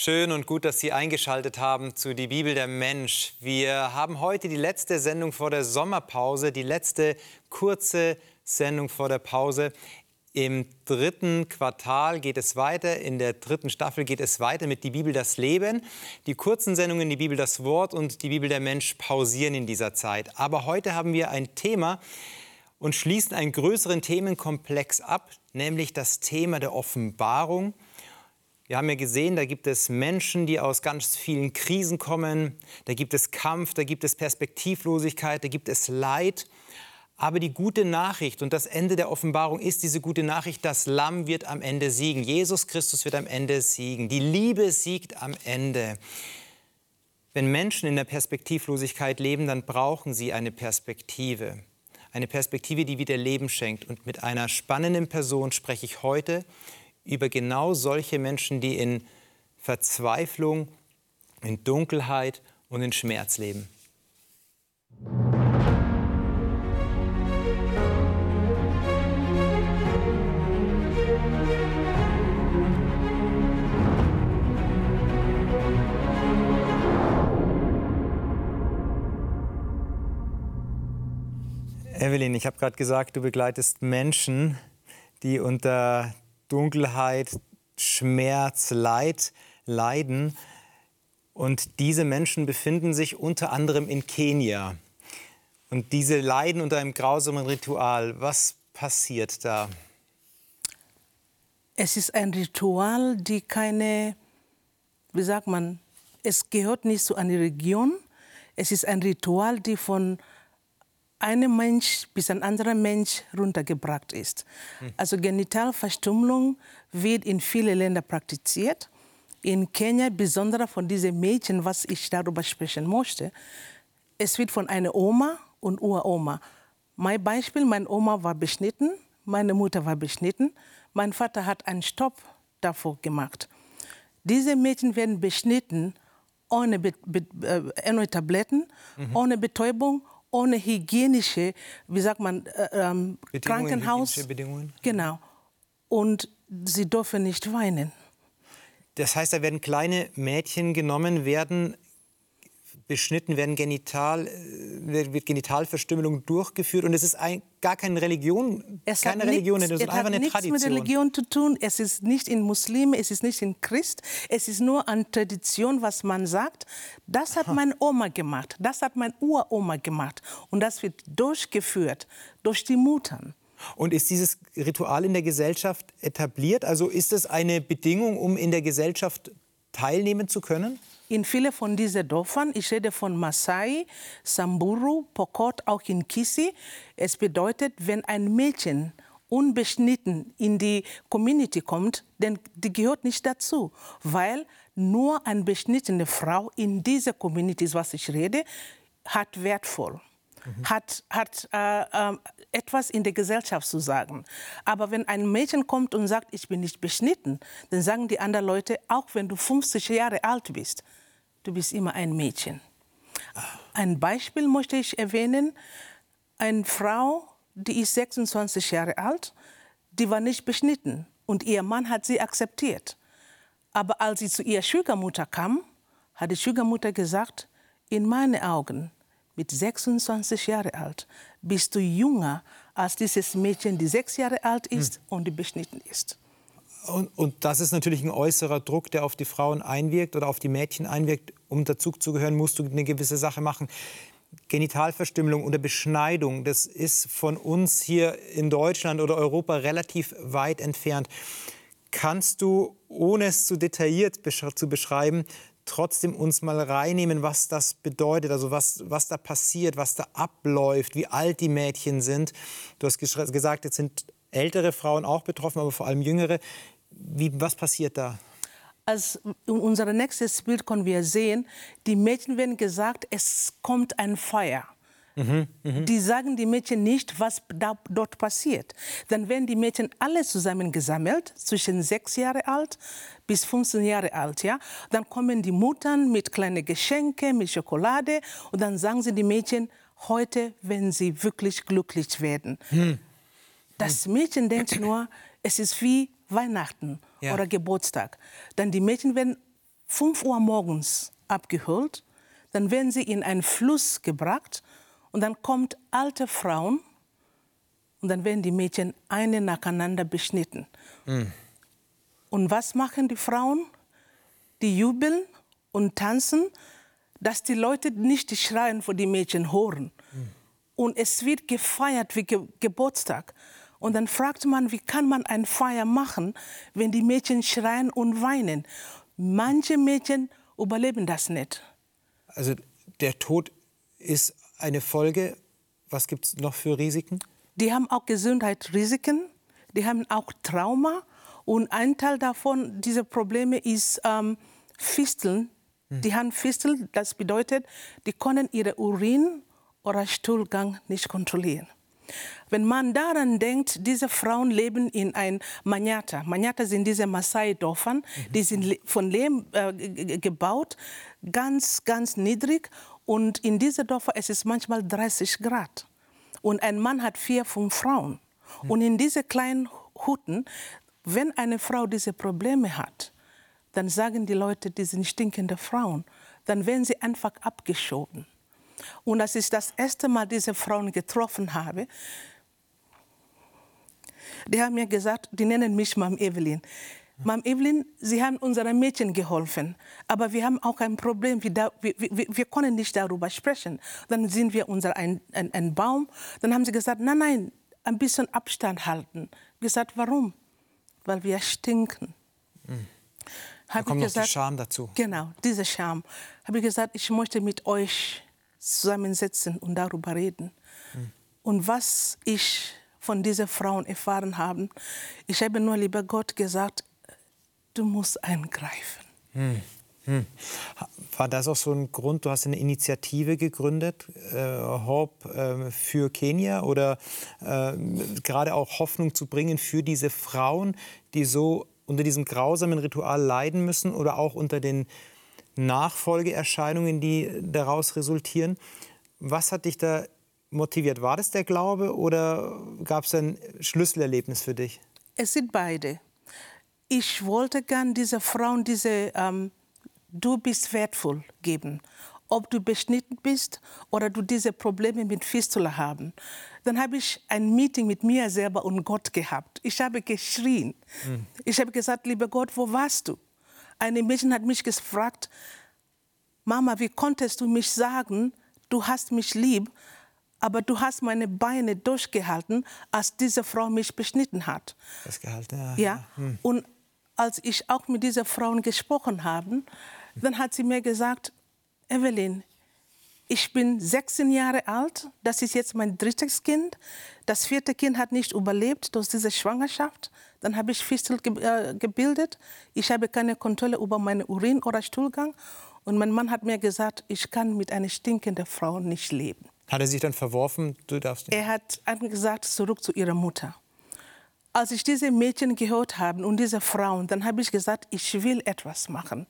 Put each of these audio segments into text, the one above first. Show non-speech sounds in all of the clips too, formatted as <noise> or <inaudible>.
Schön und gut, dass Sie eingeschaltet haben zu Die Bibel der Mensch. Wir haben heute die letzte Sendung vor der Sommerpause, die letzte kurze Sendung vor der Pause. Im dritten Quartal geht es weiter, in der dritten Staffel geht es weiter mit Die Bibel das Leben. Die kurzen Sendungen Die Bibel das Wort und Die Bibel der Mensch pausieren in dieser Zeit. Aber heute haben wir ein Thema und schließen einen größeren Themenkomplex ab, nämlich das Thema der Offenbarung. Wir haben ja gesehen, da gibt es Menschen, die aus ganz vielen Krisen kommen. Da gibt es Kampf, da gibt es Perspektivlosigkeit, da gibt es Leid. Aber die gute Nachricht und das Ende der Offenbarung ist diese gute Nachricht, das Lamm wird am Ende siegen. Jesus Christus wird am Ende siegen. Die Liebe siegt am Ende. Wenn Menschen in der Perspektivlosigkeit leben, dann brauchen sie eine Perspektive. Eine Perspektive, die wieder Leben schenkt. Und mit einer spannenden Person spreche ich heute über genau solche Menschen, die in Verzweiflung, in Dunkelheit und in Schmerz leben. Evelyn, ich habe gerade gesagt, du begleitest Menschen, die unter Dunkelheit, Schmerz, Leid leiden. Und diese Menschen befinden sich unter anderem in Kenia. Und diese leiden unter einem grausamen Ritual. Was passiert da? Es ist ein Ritual, die keine, wie sagt man, es gehört nicht zu einer Region. Es ist ein Ritual, die von einem Mensch bis ein anderer Mensch runtergebracht ist. Hm. Also Genitalverstümmelung wird in vielen Ländern praktiziert. In Kenia, besonders von diesen Mädchen, was ich darüber sprechen möchte, es wird von einer Oma und Uroma. Mein Beispiel, meine Oma war beschnitten, meine Mutter war beschnitten, mein Vater hat einen Stopp davor gemacht. Diese Mädchen werden beschnitten ohne, Be Be äh, ohne Tabletten, mhm. ohne Betäubung, ohne hygienische, wie sagt man, äh, ähm, Krankenhaus. Bedingungen. Genau. Und sie dürfen nicht weinen. Das heißt, da werden kleine Mädchen genommen, werden beschnitten, werden genital, äh, wird Genitalverstümmelung durchgeführt und es ist ein, gar keine Religion, es keine Religion, nichts, es ist einfach eine nichts Tradition. mit Religion zu tun. Es ist nicht in Muslime, es ist nicht in Christ, es ist nur an Tradition, was man sagt. Das hat Aha. meine Oma gemacht, das hat meine Uroma gemacht und das wird durchgeführt durch die Muttern. Und ist dieses Ritual in der Gesellschaft etabliert? Also ist es eine Bedingung, um in der Gesellschaft teilnehmen zu können? In vielen von diesen Dörfern, ich rede von Masai, Samburu, Pokot, auch in Kisi, es bedeutet, wenn ein Mädchen unbeschnitten in die Community kommt, denn die gehört nicht dazu, weil nur eine beschnittene Frau in dieser Community, was ich rede, hat wertvoll mhm. hat, hat äh, äh, etwas in der Gesellschaft zu sagen. Aber wenn ein Mädchen kommt und sagt, ich bin nicht beschnitten, dann sagen die anderen Leute, auch wenn du 50 Jahre alt bist, du bist immer ein Mädchen. Ein Beispiel möchte ich erwähnen. Eine Frau, die ist 26 Jahre alt, die war nicht beschnitten und ihr Mann hat sie akzeptiert. Aber als sie zu ihrer Schwiegermutter kam, hat die Schwiegermutter gesagt, in meinen Augen mit 26 Jahren alt bist du jünger als dieses Mädchen, die sechs Jahre alt ist hm. und die beschnitten ist. Und, und, das ist natürlich ein äußerer Druck, der auf die Frauen einwirkt oder auf die Mädchen einwirkt. Um dazuzugehören, musst du eine gewisse Sache machen. Genitalverstümmelung oder Beschneidung, das ist von uns hier in Deutschland oder Europa relativ weit entfernt. Kannst du, ohne es zu detailliert zu beschreiben, trotzdem uns mal reinnehmen, was das bedeutet, also was, was da passiert, was da abläuft, wie alt die Mädchen sind. Du hast gesagt, jetzt sind ältere Frauen auch betroffen, aber vor allem jüngere. Wie, was passiert da? Als unser nächstes Bild können wir sehen, die Mädchen werden gesagt, es kommt ein Feuer. Mhm, mh. Die sagen die Mädchen nicht, was da, dort passiert. Dann werden die Mädchen alle zusammengesammelt, zwischen sechs Jahre alt bis 15 Jahre alt. Ja? Dann kommen die Muttern mit kleinen Geschenken, mit Schokolade und dann sagen sie die Mädchen, heute werden sie wirklich glücklich werden. Mhm. Das Mädchen denkt nur, es ist wie Weihnachten ja. oder Geburtstag. Dann die Mädchen werden 5 Uhr morgens abgeholt, dann werden sie in einen Fluss gebracht und dann kommt alte Frauen und dann werden die Mädchen eine nacheinander beschnitten. Mhm. Und was machen die Frauen? Die jubeln und tanzen, dass die Leute nicht die Schreien von den Mädchen hören. Mhm. Und es wird gefeiert wie Ge Geburtstag. Und dann fragt man, wie kann man ein Feier machen, wenn die Mädchen schreien und weinen? Manche Mädchen überleben das nicht. Also der Tod ist eine Folge. Was gibt es noch für Risiken? Die haben auch Gesundheitsrisiken, die haben auch Trauma. Und ein Teil davon, diese Probleme, ist ähm, Fisteln. Hm. Die haben Fisteln, das bedeutet, die können ihre Urin oder Stuhlgang nicht kontrollieren. Wenn man daran denkt, diese Frauen leben in ein Manyata. Manyata sind diese Maasai-Dörfern, mhm. die sind von Lehm äh, gebaut, ganz, ganz niedrig. Und in diesen Dörfern es ist manchmal 30 Grad. Und ein Mann hat vier, fünf Frauen. Mhm. Und in diese kleinen Hütten, wenn eine Frau diese Probleme hat, dann sagen die Leute, die sind stinkende Frauen. Dann werden sie einfach abgeschoben. Und als ich das erste Mal diese Frauen getroffen habe, die haben mir gesagt, die nennen mich Mam Evelyn. Mam Evelyn, Sie haben unseren Mädchen geholfen, aber wir haben auch ein Problem, wir, wir, wir, wir können nicht darüber sprechen. Dann sind wir unter ein, ein, ein, Baum, dann haben sie gesagt, nein, nein, ein bisschen Abstand halten. Ich gesagt, warum? Weil wir stinken. Mhm. Da kommt noch gesagt, die Scham dazu. Genau, diese Scham. Habe ich gesagt, ich möchte mit euch zusammensetzen und darüber reden. Mhm. Und was ich von diesen Frauen erfahren habe, ich habe nur lieber Gott gesagt, du musst eingreifen. Mhm. Hm. War das auch so ein Grund, du hast eine Initiative gegründet, äh, Hope äh, für Kenia oder äh, gerade auch Hoffnung zu bringen für diese Frauen, die so unter diesem grausamen Ritual leiden müssen oder auch unter den Nachfolgeerscheinungen, die daraus resultieren. Was hat dich da motiviert? War das der Glaube oder gab es ein Schlüsselerlebnis für dich? Es sind beide. Ich wollte gern diese Frauen diese ähm, Du bist wertvoll geben. Ob du beschnitten bist oder du diese Probleme mit Fistula haben. Dann habe ich ein Meeting mit mir selber und Gott gehabt. Ich habe geschrien. Mhm. Ich habe gesagt, lieber Gott, wo warst du? Eine Mädchen hat mich gefragt, Mama, wie konntest du mich sagen, du hast mich lieb, aber du hast meine Beine durchgehalten, als diese Frau mich beschnitten hat. Das gehalten, ja. ja. Hm. Und als ich auch mit dieser Frau gesprochen habe, dann hat sie mir gesagt, Evelyn, ich bin 16 Jahre alt, das ist jetzt mein drittes Kind. Das vierte Kind hat nicht überlebt durch diese Schwangerschaft. Dann habe ich Fistel äh, gebildet. Ich habe keine Kontrolle über meinen Urin oder Stuhlgang. Und mein Mann hat mir gesagt, ich kann mit einer stinkenden Frau nicht leben. Hat er sich dann verworfen? Du darfst nicht. Er hat gesagt, zurück zu ihrer Mutter. Als ich diese Mädchen gehört habe und diese Frauen, dann habe ich gesagt, ich will etwas machen.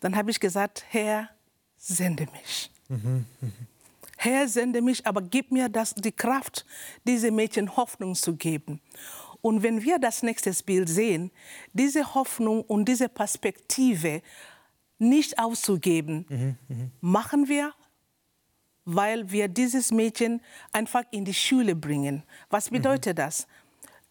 Dann habe ich gesagt, Herr, sende mich. Mhm, mh. Herr, sende mich, aber gib mir das, die Kraft, diese Mädchen Hoffnung zu geben. Und wenn wir das nächste Bild sehen, diese Hoffnung und diese Perspektive nicht auszugeben, mhm, mh. machen wir, weil wir dieses Mädchen einfach in die Schule bringen. Was mhm. bedeutet mhm. das?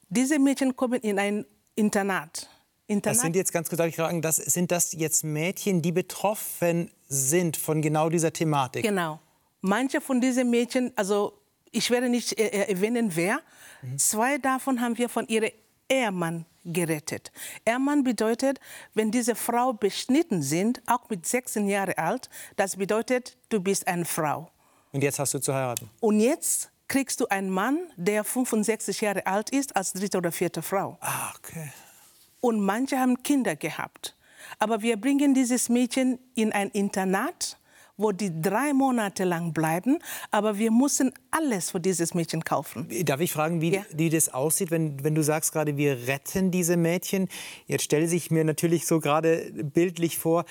Diese Mädchen kommen in ein Internat. Internat. Das sind jetzt ganz kurz, ich fragen, das, sind das jetzt Mädchen, die betroffen sind von genau dieser Thematik? Genau. Manche von diesen Mädchen, also ich werde nicht äh, äh, erwähnen, wer. Mhm. Zwei davon haben wir von ihrem Ehemann gerettet. Ehemann bedeutet, wenn diese Frau beschnitten sind, auch mit 16 Jahren alt, das bedeutet, du bist eine Frau. Und jetzt hast du zu heiraten? Und jetzt kriegst du einen Mann, der 65 Jahre alt ist, als dritte oder vierte Frau. Ah, okay. Und manche haben Kinder gehabt. Aber wir bringen dieses Mädchen in ein Internat, wo die drei Monate lang bleiben. Aber wir müssen alles für dieses Mädchen kaufen. Darf ich fragen, wie, ja. wie das aussieht, wenn, wenn du sagst gerade, wir retten diese Mädchen? Jetzt stelle sich mir natürlich so gerade bildlich vor,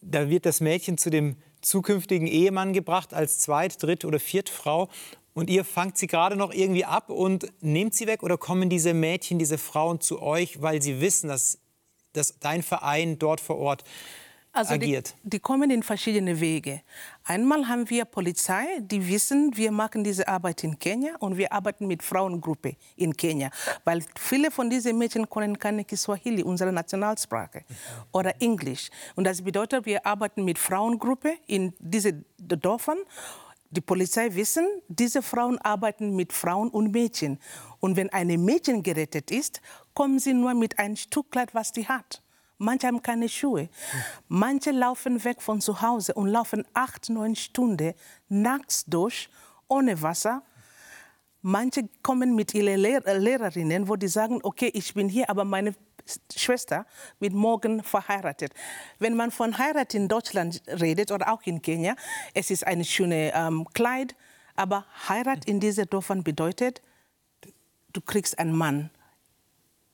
da wird das Mädchen zu dem zukünftigen Ehemann gebracht als Zweit-, Dritt- oder Viertfrau und ihr fangt sie gerade noch irgendwie ab und nehmt sie weg? Oder kommen diese Mädchen, diese Frauen zu euch, weil sie wissen, dass, dass dein Verein dort vor Ort Also agiert? Die, die, kommen in verschiedene Wege. Einmal haben wir Polizei, die wissen, wir machen diese Arbeit in Kenia und wir arbeiten mit Frauengruppe in Kenia, weil viele von diesen Mädchen können keine Kiswahili, unsere Nationalsprache, oder Englisch. Und das bedeutet, wir arbeiten mit Frauengruppe in diesen Dörfern. Die Polizei wissen, diese Frauen arbeiten mit Frauen und Mädchen. Und wenn ein Mädchen gerettet ist, kommen sie nur mit einem Stück Kleid, was sie hat. Manche haben keine Schuhe. Manche laufen weg von zu Hause und laufen acht, neun Stunden nachts durch, ohne Wasser. Manche kommen mit ihren Lehr Lehrerinnen, wo die sagen, okay, ich bin hier, aber meine Schwester wird morgen verheiratet. Wenn man von Heirat in Deutschland redet oder auch in Kenia, es ist ein schönes ähm, Kleid, aber Heirat in diesen Dörfern bedeutet, du kriegst einen Mann.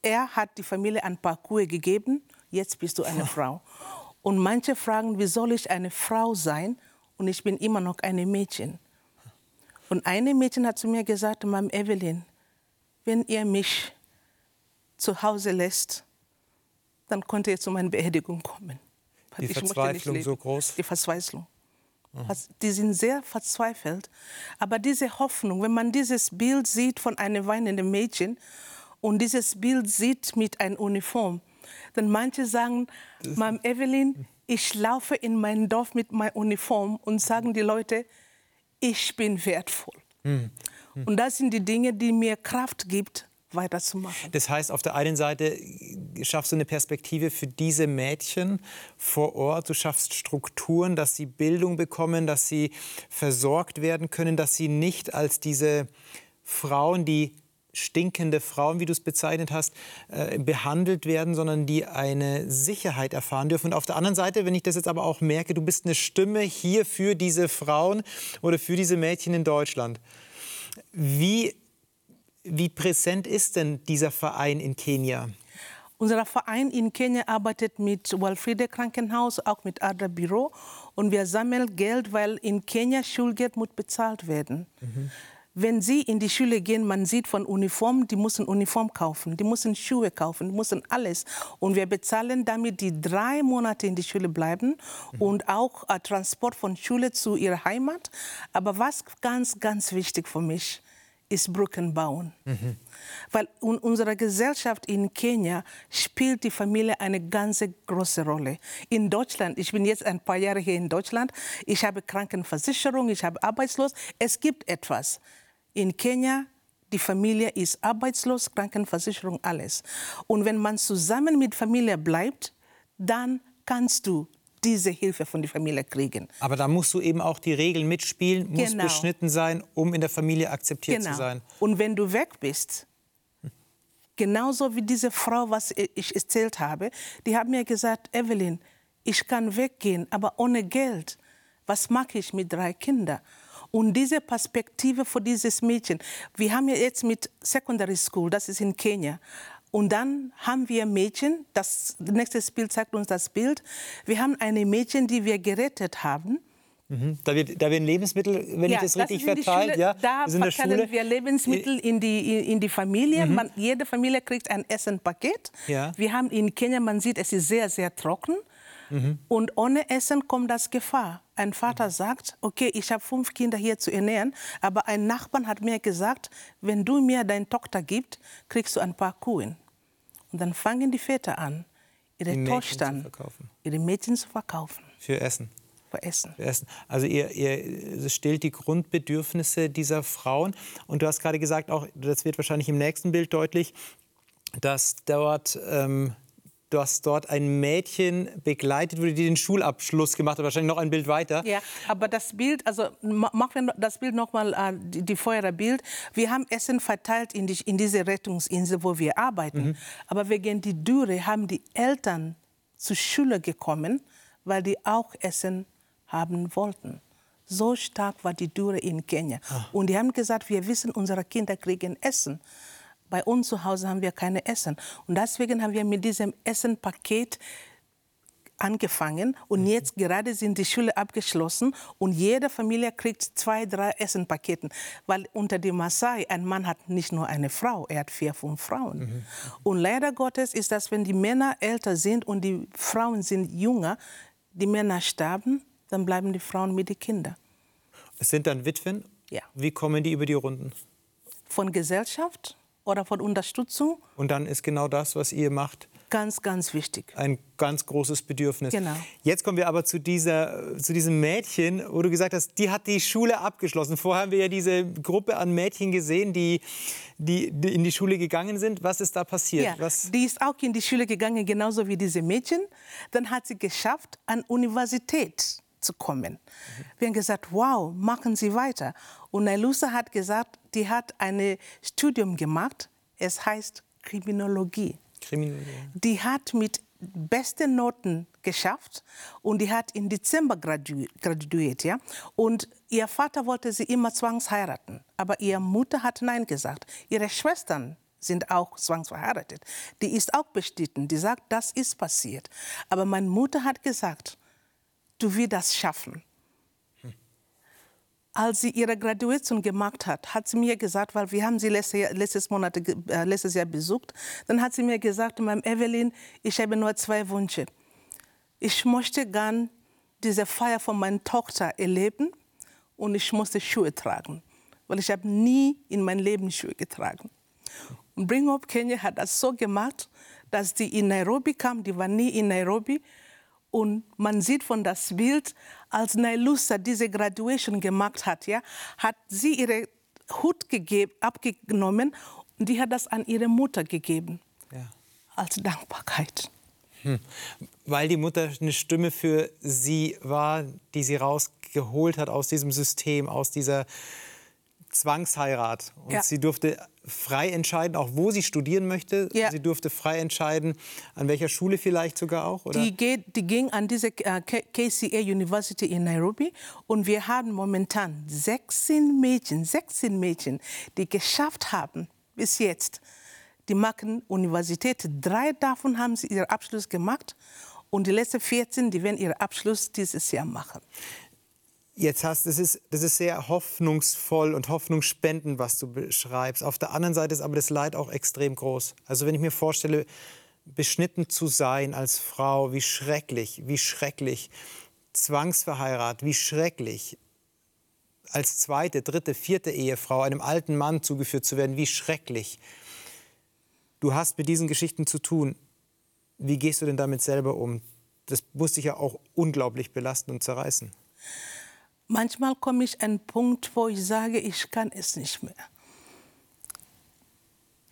Er hat die Familie ein paar Kuhe gegeben jetzt bist du eine <laughs> Frau. Und manche fragen, wie soll ich eine Frau sein und ich bin immer noch ein Mädchen. Und eine Mädchen hat zu mir gesagt, Mom Evelyn, wenn ihr mich zu Hause lässt, dann könnt ihr zu meiner Beerdigung kommen. Die ich Verzweiflung so groß? Die Verzweiflung. Mhm. Die sind sehr verzweifelt. Aber diese Hoffnung, wenn man dieses Bild sieht von einem weinenden Mädchen und dieses Bild sieht mit einer Uniform, denn manche sagen, Mom Evelyn, ich laufe in mein Dorf mit meiner Uniform und sagen die Leute, ich bin wertvoll. Mhm. Und das sind die Dinge, die mir Kraft gibt, weiterzumachen. Das heißt, auf der einen Seite schaffst du eine Perspektive für diese Mädchen vor Ort, du schaffst Strukturen, dass sie Bildung bekommen, dass sie versorgt werden können, dass sie nicht als diese Frauen, die stinkende Frauen, wie du es bezeichnet hast, äh, behandelt werden, sondern die eine Sicherheit erfahren dürfen. Und auf der anderen Seite, wenn ich das jetzt aber auch merke, du bist eine Stimme hier für diese Frauen oder für diese Mädchen in Deutschland. Wie, wie präsent ist denn dieser Verein in Kenia? Unser Verein in Kenia arbeitet mit Walfriede Krankenhaus, auch mit Adra Büro. Und wir sammeln Geld, weil in Kenia Schulgeld muss bezahlt werden. Mhm. Wenn Sie in die Schule gehen, man sieht von Uniform, die müssen Uniform kaufen, die müssen Schuhe kaufen, die müssen alles. Und wir bezahlen damit, die drei Monate in die Schule bleiben mhm. und auch äh, Transport von Schule zu ihrer Heimat. Aber was ganz, ganz wichtig für mich ist Brücken bauen. Mhm. Weil in unserer Gesellschaft in Kenia spielt die Familie eine ganz große Rolle. In Deutschland, ich bin jetzt ein paar Jahre hier in Deutschland, ich habe Krankenversicherung, ich habe Arbeitslos. Es gibt etwas. In Kenia, die Familie ist arbeitslos, Krankenversicherung, alles. Und wenn man zusammen mit Familie bleibt, dann kannst du diese Hilfe von der Familie kriegen. Aber da musst du eben auch die Regeln mitspielen, musst genau. beschnitten sein, um in der Familie akzeptiert genau. zu sein. Und wenn du weg bist, genauso wie diese Frau, was ich erzählt habe, die hat mir gesagt, Evelyn, ich kann weggehen, aber ohne Geld. Was mache ich mit drei Kindern? Und diese Perspektive für dieses Mädchen, wir haben ja jetzt mit Secondary School, das ist in Kenia, und dann haben wir Mädchen, das nächste Bild zeigt uns das Bild. Wir haben eine Mädchen, die wir gerettet haben. Mhm. Da, wird, da werden Lebensmittel, wenn ja, ich das richtig das verteilt, ja, da verteilen wir Lebensmittel in die, in die Familie. Mhm. Man, jede Familie kriegt ein Essenpaket. Ja. Wir haben in Kenia, man sieht, es ist sehr, sehr trocken. Mhm. Und ohne Essen kommt das Gefahr. Ein Vater mhm. sagt, okay, ich habe fünf Kinder hier zu ernähren, aber ein Nachbarn hat mir gesagt, wenn du mir deine Tochter gibst, kriegst du ein paar Kuhen. Und dann fangen die Väter an, ihre die Tochter, ihre Mädchen zu verkaufen. Für Essen. Für Essen. Für Essen. Also ihr, ihr stillt die Grundbedürfnisse dieser Frauen. Und du hast gerade gesagt, auch das wird wahrscheinlich im nächsten Bild deutlich, dass dort ähm, dass dort ein Mädchen begleitet wurde, die den Schulabschluss gemacht hat. Wahrscheinlich noch ein Bild weiter. Ja, aber das Bild, also machen wir das Bild noch mal, äh, die, die Feuerbild. Wir haben Essen verteilt in, die, in diese Rettungsinsel, wo wir arbeiten. Mhm. Aber wegen der Dürre haben die Eltern zur Schule gekommen, weil die auch Essen haben wollten. So stark war die Dürre in Kenia. Ach. Und die haben gesagt, wir wissen, unsere Kinder kriegen Essen bei uns zu Hause haben wir keine Essen. Und deswegen haben wir mit diesem Essenpaket angefangen und mhm. jetzt gerade sind die Schulen abgeschlossen und jede Familie kriegt zwei, drei Essenpaketen, weil unter den Maasai ein Mann hat nicht nur eine Frau, er hat vier, fünf Frauen. Mhm. Und leider Gottes ist das, wenn die Männer älter sind und die Frauen sind jünger, die Männer sterben, dann bleiben die Frauen mit den Kindern. Es sind dann Witwen? Ja. Wie kommen die über die Runden? Von Gesellschaft oder von Unterstützung Und dann ist genau das, was ihr macht, ganz, ganz wichtig. ein ganz großes Bedürfnis. Genau. Jetzt kommen wir aber zu, dieser, zu diesem Mädchen, wo du gesagt hast, die hat die Schule abgeschlossen. Vorher haben wir ja diese Gruppe an Mädchen gesehen, die, die, die in die Schule gegangen sind. Was ist da passiert? Ja, Was, die ist auch in die Schule gegangen, genauso wie diese Mädchen. Dann hat sie geschafft, an Universität zu kommen. Wir haben gesagt, wow, machen Sie weiter. Und Nailusa hat gesagt, die hat ein Studium gemacht. Es heißt Kriminologie. Kriminologie. Die hat mit besten Noten geschafft und die hat im Dezember gradu graduiert. Ja? Und ihr Vater wollte sie immer zwangsheiraten, aber ihre Mutter hat Nein gesagt. Ihre Schwestern sind auch zwangsverheiratet. Die ist auch bestritten. Die sagt, das ist passiert. Aber meine Mutter hat gesagt, du wirst das schaffen. Als sie ihre Graduation gemacht hat, hat sie mir gesagt, weil wir haben sie letztes Jahr, letztes Monat, äh, letztes Jahr besucht, dann hat sie mir gesagt, Ma'am Evelyn, ich habe nur zwei Wünsche. Ich möchte gern diese Feier von meiner Tochter erleben und ich musste Schuhe tragen, weil ich habe nie in meinem Leben Schuhe getragen. Und Bring Up Kenya hat das so gemacht, dass die in Nairobi kam, die war nie in Nairobi. Und man sieht von das Bild, als Nailusa diese Graduation gemacht hat, ja, hat sie ihre Hut gegeben, abgenommen und die hat das an ihre Mutter gegeben Ja. als Dankbarkeit. Weil die Mutter eine Stimme für sie war, die sie rausgeholt hat aus diesem System, aus dieser Zwangsheirat. Und Ja. sie durfte frei entscheiden, auch wo sie studieren möchte. Ja. Sie durfte frei entscheiden, an welcher Schule vielleicht sogar auch. Oder? Die, geht, die ging an diese äh, KCA University in Nairobi und wir haben momentan 16 Mädchen, 16 Mädchen, die geschafft haben bis jetzt. Die machen Universität. Drei davon haben sie ihren Abschluss gemacht und die letzten 14, die werden ihren Abschluss dieses Jahr machen. Jetzt hast das ist das ist sehr hoffnungsvoll und hoffnungsspendend, was du beschreibst. Auf der anderen Seite ist aber das Leid auch extrem groß. Also wenn ich mir vorstelle, beschnitten zu sein als Frau, wie schrecklich, wie schrecklich. Zwangsverheiratet, wie schrecklich. Als zweite, dritte, vierte Ehefrau einem alten Mann zugeführt zu werden, wie schrecklich. Du hast mit diesen Geschichten zu tun. Wie gehst du denn damit selber um? Das muss dich ja auch unglaublich belasten und zerreißen. Manchmal komme ich an einen Punkt, wo ich sage, ich kann es nicht mehr.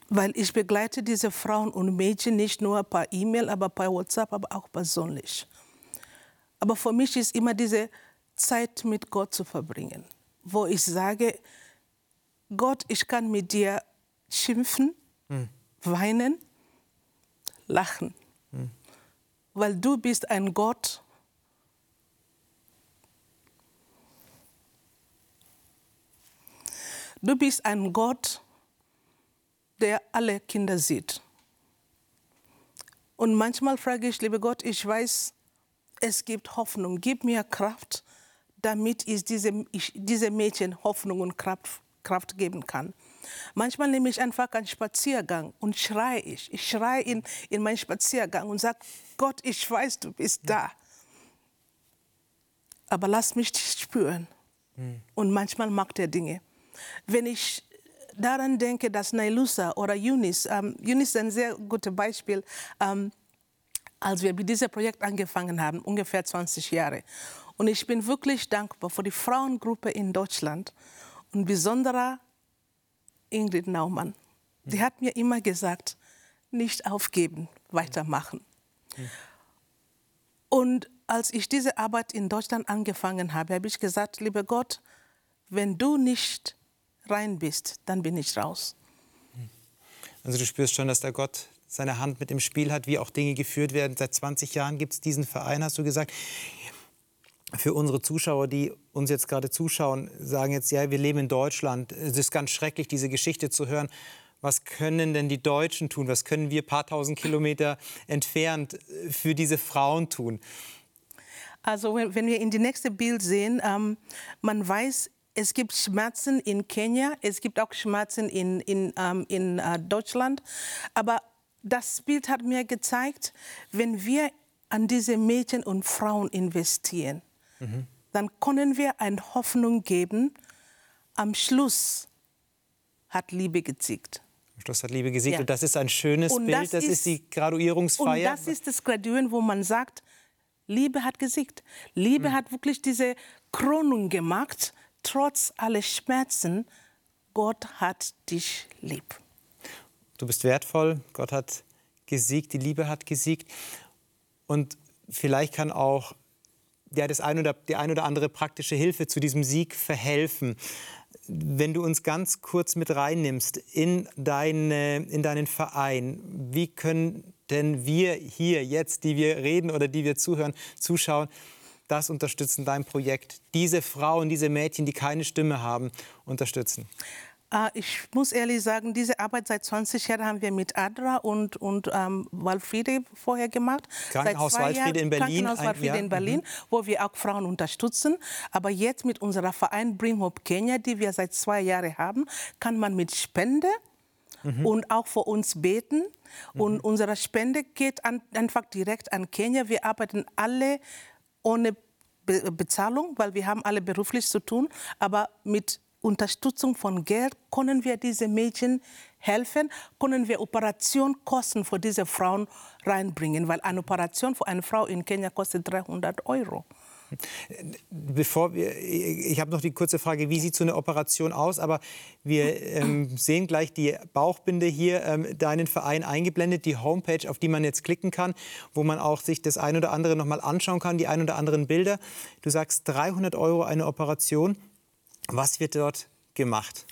Weil ich begleite diese Frauen und Mädchen nicht nur per E-Mail, aber per WhatsApp, aber auch persönlich. Aber für mich ist immer diese Zeit mit Gott zu verbringen, wo ich sage, Gott, ich kann mit dir schimpfen, weinen, lachen. Weil du bist ein Gott, Du bist ein Gott, der alle Kinder sieht. Und manchmal frage ich, liebe Gott, ich weiß, es gibt Hoffnung. Gib mir Kraft, damit ich diese, ich, diese Mädchen Hoffnung und Kraft, Kraft geben kann. Manchmal nehme ich einfach einen Spaziergang und schreie ich. Ich schreie in, in meinen Spaziergang und sage, Gott, ich weiß, du bist da. Aber lass mich dich spüren. Und manchmal macht er Dinge. Wenn ich daran denke, dass Nailusa oder Yunis, ähm, Yunis ist ein sehr gutes Beispiel, ähm, als wir mit diesem Projekt angefangen haben, ungefähr 20 Jahre. Und ich bin wirklich dankbar für die Frauengruppe in Deutschland und besonderer Ingrid Naumann. Die hat mir immer gesagt, nicht aufgeben, weitermachen. Und als ich diese Arbeit in Deutschland angefangen habe, habe ich gesagt, lieber Gott, wenn du nicht rein bist, dann bin ich raus. Also du spürst schon, dass der Gott seine Hand mit im Spiel hat, wie auch Dinge geführt werden. Seit 20 Jahren gibt es diesen Verein, hast du gesagt. Für unsere Zuschauer, die uns jetzt gerade zuschauen, sagen jetzt, ja, wir leben in Deutschland. Es ist ganz schrecklich, diese Geschichte zu hören. Was können denn die Deutschen tun? Was können wir paar tausend Kilometer entfernt äh, für diese Frauen tun? Also wenn, wenn wir in die nächste Bild sehen, ähm, man weiß, es gibt Schmerzen in Kenia, es gibt auch Schmerzen in, in, ähm, in äh, Deutschland. Aber das Bild hat mir gezeigt, wenn wir an diese Mädchen und Frauen investieren, mhm. dann können wir eine Hoffnung geben, am Schluss hat Liebe gesiegt. Am Schluss hat Liebe gesiegt. Ja. Und das ist ein schönes und Bild, das, das ist, ist, die Graduierungsfeier. Und das ist das Graduieren, wo man sagt, Liebe hat gesiegt. Liebe mhm. hat wirklich diese Krönung gemacht, trotz aller Schmerzen. Gott hat dich lieb. Du bist wertvoll, Gott hat gesiegt, die Liebe hat gesiegt. Und vielleicht kann auch ja, das ein oder, die ein oder andere praktische Hilfe zu diesem Sieg verhelfen. Wenn du uns ganz kurz mit reinnimmst in, deine, in deinen Verein, wie können denn wir hier jetzt, die wir reden oder die wir zuhören, zuschauen, das unterstützen, dein Projekt, diese Frauen, diese Mädchen, die keine Stimme haben, unterstützen? Äh, ich muss ehrlich sagen, diese Arbeit seit 20 Jahren haben wir mit Adra und, und ähm, Walfriede vorher gemacht. Krankenhaus Walfriede in Berlin. Krankenhaus Walfriede in Berlin, mhm. wo wir auch Frauen unterstützen. Aber jetzt mit unserer Verein Bring Hope Kenya, die wir seit zwei Jahren haben, kann man mit Spende mhm. und auch für uns beten. Mhm. Und unsere Spende geht an, einfach direkt an Kenia. Wir arbeiten alle ohne Be Bezahlung, weil wir haben alle beruflich zu tun, aber mit Unterstützung von Geld können wir diesen Mädchen helfen, können wir Operationskosten für diese Frauen reinbringen, weil eine Operation für eine Frau in Kenia kostet 300 Euro. Bevor wir, ich habe noch die kurze Frage, wie sieht so eine Operation aus? Aber wir ähm, sehen gleich die Bauchbinde hier, ähm, deinen Verein eingeblendet, die Homepage, auf die man jetzt klicken kann, wo man auch sich das ein oder andere noch mal anschauen kann, die ein oder anderen Bilder. Du sagst 300 Euro eine Operation. Was wird dort gemacht?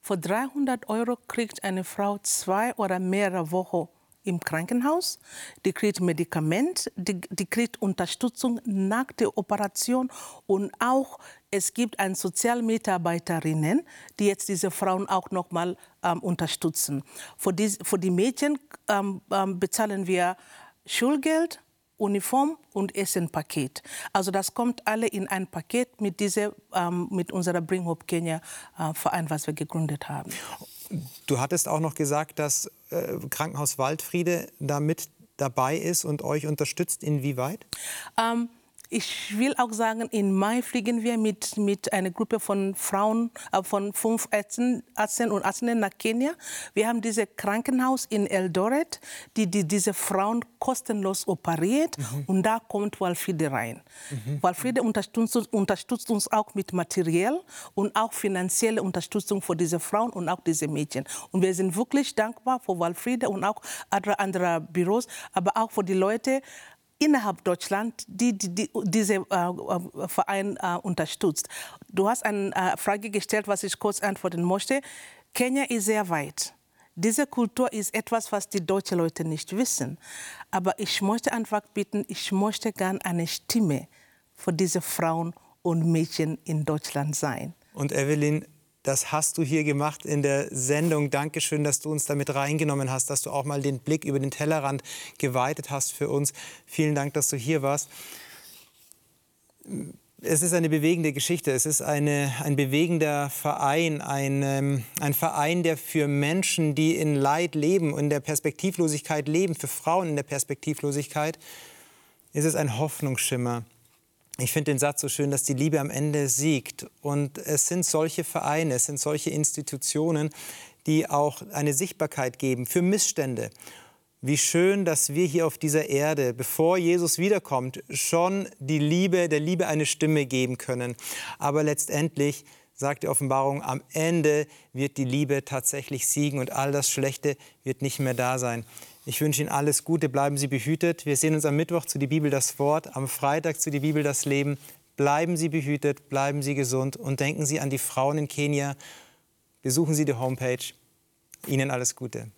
Für 300 Euro kriegt eine Frau zwei oder mehrere Wochen im Krankenhaus, die kriegt Medikament, die, die kriegt Unterstützung nach der Operation und auch es gibt eine Sozialmitarbeiterinnen, die jetzt diese Frauen auch noch mal ähm, unterstützen. Für die, für die Mädchen ähm, ähm, bezahlen wir Schulgeld, Uniform und Essenpaket. Also das kommt alle in ein Paket mit, dieser, ähm, mit unserer Bring Hope Kenya äh, Verein, was wir gegründet haben. Du hattest auch noch gesagt, dass äh, Krankenhaus Waldfriede da mit dabei ist und euch unterstützt. Inwieweit? Ähm, ich will auch sagen, im Mai fliegen wir mit, mit einer Gruppe von Frauen, äh, von fünf Ärzten, Ärzten und Ärztinnen nach Kenia. Wir haben dieses Krankenhaus in Eldoret, die, die diese Frauen kostenlos operiert. Mhm. Und da kommt Walfriede rein. Mhm. Walfriede unterstützt, unterstützt uns auch mit materiell und auch finanzielle Unterstützung für diese Frauen und auch diese Mädchen. Und wir sind wirklich dankbar für Walfriede und auch andere, andere Büros, aber auch für die Leute, innerhalb Deutschland, die, die, die diese äh, äh, Verein äh, unterstützt. Du hast eine äh, Frage gestellt, was ich kurz antworten möchte. Kenia ist sehr weit. Diese Kultur ist etwas, was die deutschen Leute nicht wissen. Aber ich möchte einfach bitten, ich möchte gerne eine Stimme für diese Frauen und Mädchen in Deutschland sein. Und Evelyn, das hast du hier gemacht in der Sendung. Dankeschön, dass du uns damit reingenommen hast, dass du auch mal den Blick über den Tellerrand geweitet hast für uns. Vielen Dank, dass du hier warst. Es ist eine bewegende Geschichte. Es ist eine, ein bewegender Verein, ein, ähm, ein Verein, der für Menschen, die in Leid leben, in der Perspektivlosigkeit leben, für Frauen in der Perspektivlosigkeit, ist es ein Hoffnungsschimmer. Ich finde den Satz so schön, dass die Liebe am Ende siegt. Und es sind solche Vereine, es sind solche Institutionen, die auch eine Sichtbarkeit geben für Missstände. Wie schön, dass wir hier auf dieser Erde, bevor Jesus wiederkommt, schon die Liebe, der Liebe eine Stimme geben können. Aber letztendlich sagt die Offenbarung, am Ende wird die Liebe tatsächlich siegen und all das Schlechte wird nicht mehr da sein. Ich wünsche Ihnen alles Gute, bleiben Sie behütet. Wir sehen uns am Mittwoch zu die Bibel das Wort, am Freitag zu die Bibel das Leben. Bleiben Sie behütet, bleiben Sie gesund und denken Sie an die Frauen in Kenia. Besuchen Sie die Homepage. Ihnen alles Gute.